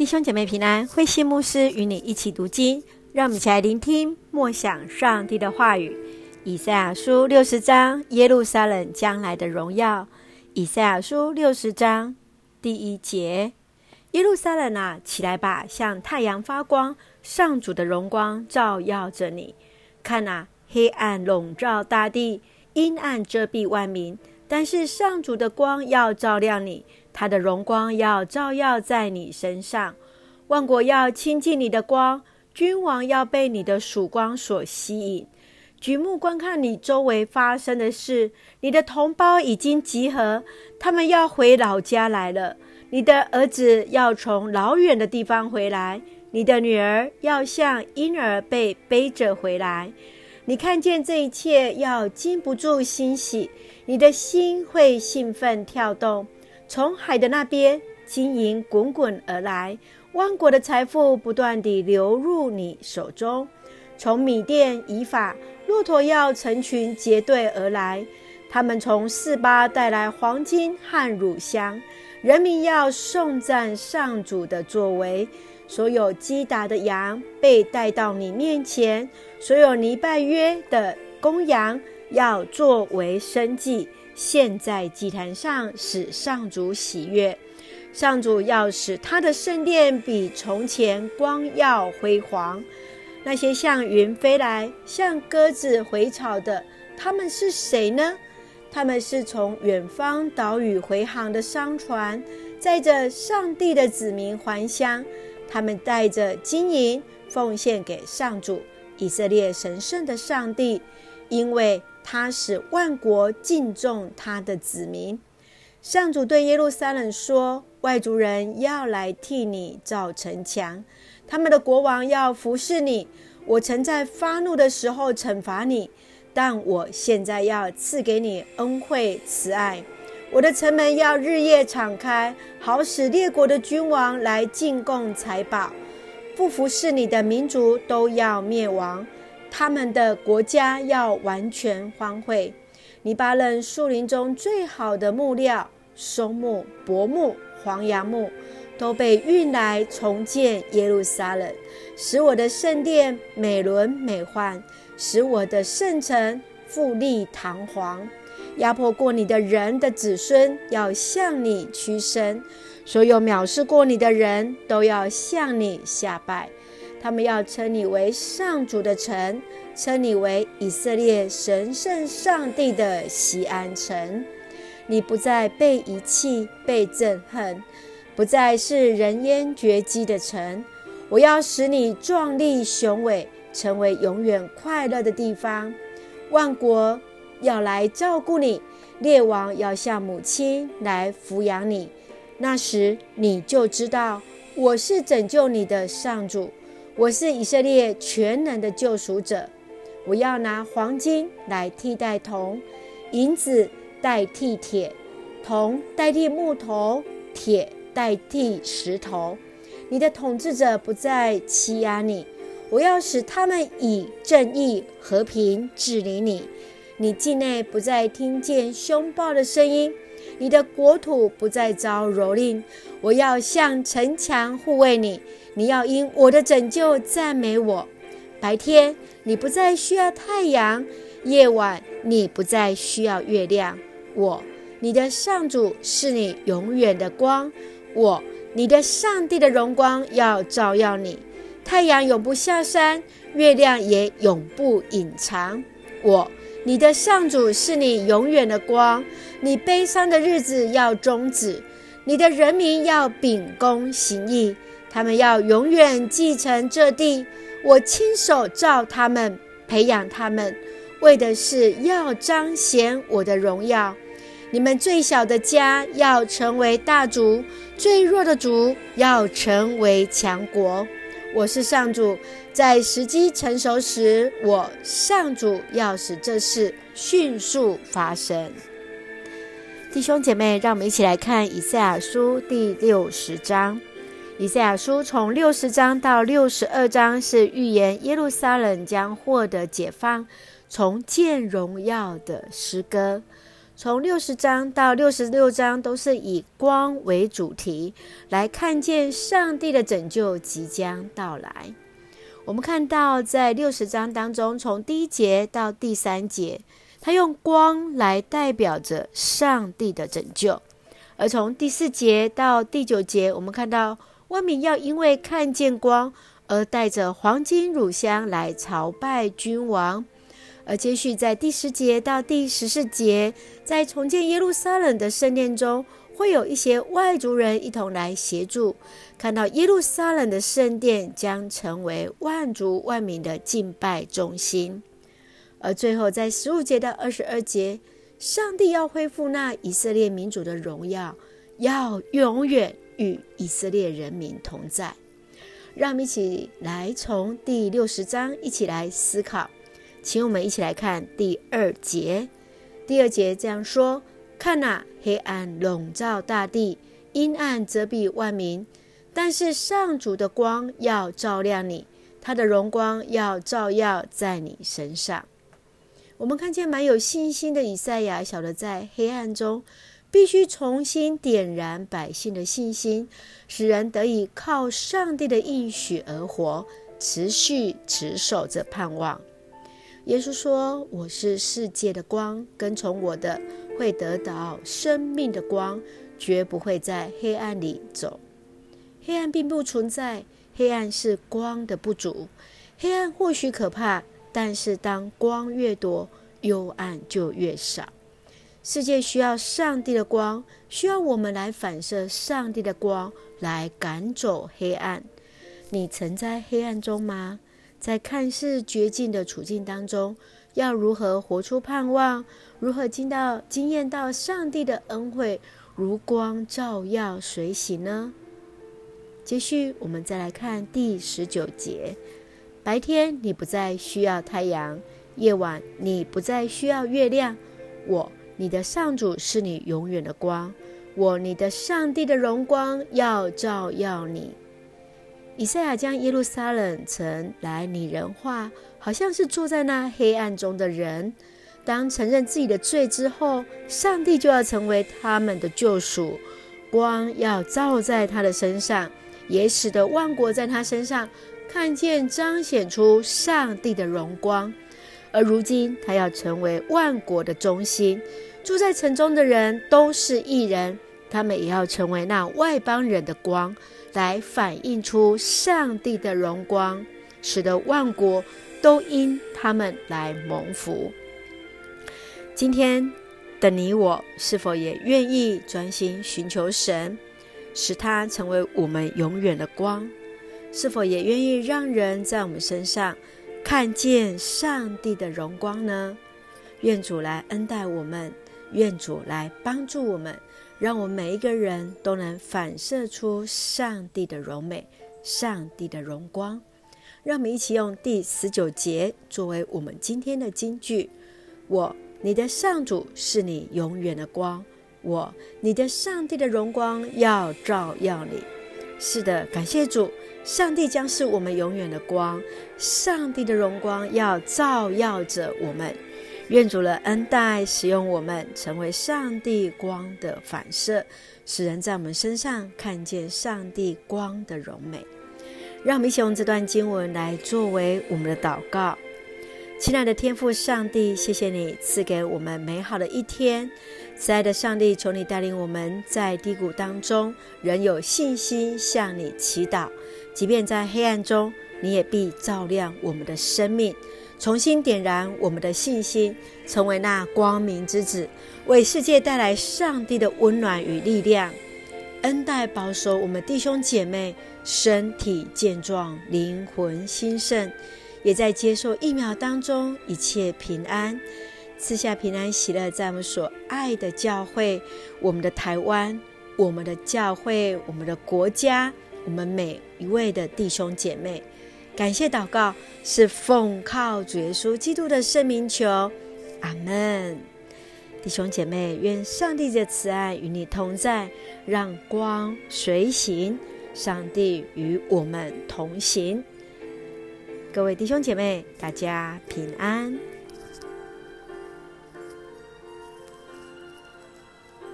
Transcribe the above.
弟兄姐妹平安，慧馨牧师与你一起读经，让我们一起来聆听默想上帝的话语。以赛亚书六十章，耶路撒冷将来的荣耀。以赛亚书六十章第一节：耶路撒冷啊，起来吧，像太阳发光，上主的荣光照耀着你。看哪，黑暗笼罩大地，阴暗遮蔽万民，但是上主的光要照亮你。他的荣光要照耀在你身上，万国要亲近你的光，君王要被你的曙光所吸引。举目观看你周围发生的事，你的同胞已经集合，他们要回老家来了。你的儿子要从老远的地方回来，你的女儿要像婴儿被背着回来。你看见这一切，要禁不住欣喜，你的心会兴奋跳动。从海的那边，金银滚滚而来，万国的财富不断地流入你手中。从米甸、以法，骆驼要成群结队而来，他们从四巴带来黄金和乳香。人民要颂赞上主的作为。所有击打的羊被带到你面前，所有尼拜约的公羊要作为牲祭。献在祭坛上，使上主喜悦。上主要使他的圣殿比从前光耀辉煌。那些像云飞来、像鸽子回巢的，他们是谁呢？他们是从远方岛屿回航的商船，载着上帝的子民还乡。他们带着金银，奉献给上主，以色列神圣的上帝，因为。他使万国敬重他的子民。上主对耶路撒冷说：“外族人要来替你造城墙，他们的国王要服侍你。我曾在发怒的时候惩罚你，但我现在要赐给你恩惠慈爱。我的城门要日夜敞开，好使列国的君王来进贡财宝。不服侍你的民族都要灭亡。”他们的国家要完全荒废。黎巴嫩树林中最好的木料，松木、柏木、黄杨木，都被运来重建耶路撒冷，使我的圣殿美轮美奂，使我的圣城富丽堂皇。压迫过你的人的子孙要向你屈身，所有藐视过你的人都要向你下拜。他们要称你为上主的城，称你为以色列神圣上帝的锡安城。你不再被遗弃、被憎恨，不再是人烟绝迹的城。我要使你壮丽雄伟，成为永远快乐的地方。万国要来照顾你，列王要像母亲来抚养你。那时你就知道，我是拯救你的上主。我是以色列全能的救赎者，我要拿黄金来替代铜，银子代替铁，铜代替木头，铁代替石头。你的统治者不再欺压你，我要使他们以正义和平治理你。你境内不再听见凶暴的声音，你的国土不再遭蹂躏。我要像城墙护卫你。你要因我的拯救赞美我。白天你不再需要太阳，夜晚你不再需要月亮。我，你的上主是你永远的光。我，你的上帝的荣光要照耀你。太阳永不下山，月亮也永不隐藏。我，你的上主是你永远的光。你悲伤的日子要终止，你的人民要秉公行义。他们要永远继承这地，我亲手造他们，培养他们，为的是要彰显我的荣耀。你们最小的家要成为大族，最弱的族要成为强国。我是上主，在时机成熟时，我上主要使这事迅速发生。弟兄姐妹，让我们一起来看以赛亚书第六十章。以赛亚书从六十章到六十二章是预言耶路撒冷将获得解放、重建荣耀的诗歌。从六十章到六十六章都是以光为主题，来看见上帝的拯救即将到来。我们看到在六十章当中，从第一节到第三节，他用光来代表着上帝的拯救；而从第四节到第九节，我们看到万民要因为看见光而带着黄金乳香来朝拜君王。而接续在第十节到第十四节，在重建耶路撒冷的圣殿中，会有一些外族人一同来协助，看到耶路撒冷的圣殿将成为万族万民的敬拜中心。而最后在十五节到二十二节，上帝要恢复那以色列民族的荣耀，要永远与以色列人民同在。让我们一起来从第六十章一起来思考。请我们一起来看第二节。第二节这样说：“看那，黑暗笼罩大地，阴暗遮蔽万民。但是上主的光要照亮你，他的荣光要照耀在你身上。”我们看见满有信心的以赛亚，晓得在黑暗中必须重新点燃百姓的信心，使人得以靠上帝的应许而活，持续持守着盼望。耶稣说：“我是世界的光，跟从我的会得到生命的光，绝不会在黑暗里走。黑暗并不存在，黑暗是光的不足。黑暗或许可怕，但是当光越多，幽暗就越少。世界需要上帝的光，需要我们来反射上帝的光，来赶走黑暗。你曾在黑暗中吗？”在看似绝境的处境当中，要如何活出盼望？如何经到惊艳到上帝的恩惠，如光照耀随行呢？接续，我们再来看第十九节：白天你不再需要太阳，夜晚你不再需要月亮。我，你的上主，是你永远的光。我，你的上帝的荣光，要照耀你。以赛亚将耶路撒冷城来拟人化，好像是坐在那黑暗中的人。当承认自己的罪之后，上帝就要成为他们的救赎，光要照在他的身上，也使得万国在他身上看见彰显出上帝的荣光。而如今，他要成为万国的中心，住在城中的人都是异人，他们也要成为那外邦人的光。来反映出上帝的荣光，使得万国都因他们来蒙福。今天的你我，是否也愿意专心寻求神，使他成为我们永远的光？是否也愿意让人在我们身上看见上帝的荣光呢？愿主来恩待我们，愿主来帮助我们。让我们每一个人都能反射出上帝的荣美、上帝的荣光。让我们一起用第十九节作为我们今天的金句：我，你的上主，是你永远的光；我，你的上帝的荣光要照耀你。是的，感谢主，上帝将是我们永远的光，上帝的荣光要照耀着我们。愿主的恩待使用我们，成为上帝光的反射，使人在我们身上看见上帝光的荣美。让我们一起用这段经文来作为我们的祷告。亲爱的天父上帝，谢谢你赐给我们美好的一天。慈爱的上帝，求你带领我们在低谷当中仍有信心向你祈祷，即便在黑暗中，你也必照亮我们的生命。重新点燃我们的信心，成为那光明之子，为世界带来上帝的温暖与力量。恩待保守我们弟兄姐妹身体健壮，灵魂兴盛，也在接受疫苗当中一切平安，赐下平安喜乐，在我们所爱的教会，我们的台湾，我们的教会，我们的国家，我们每一位的弟兄姐妹。感谢祷告，是奉靠主耶稣基督的圣名求，阿门。弟兄姐妹，愿上帝的慈爱与你同在，让光随行，上帝与我们同行。各位弟兄姐妹，大家平安。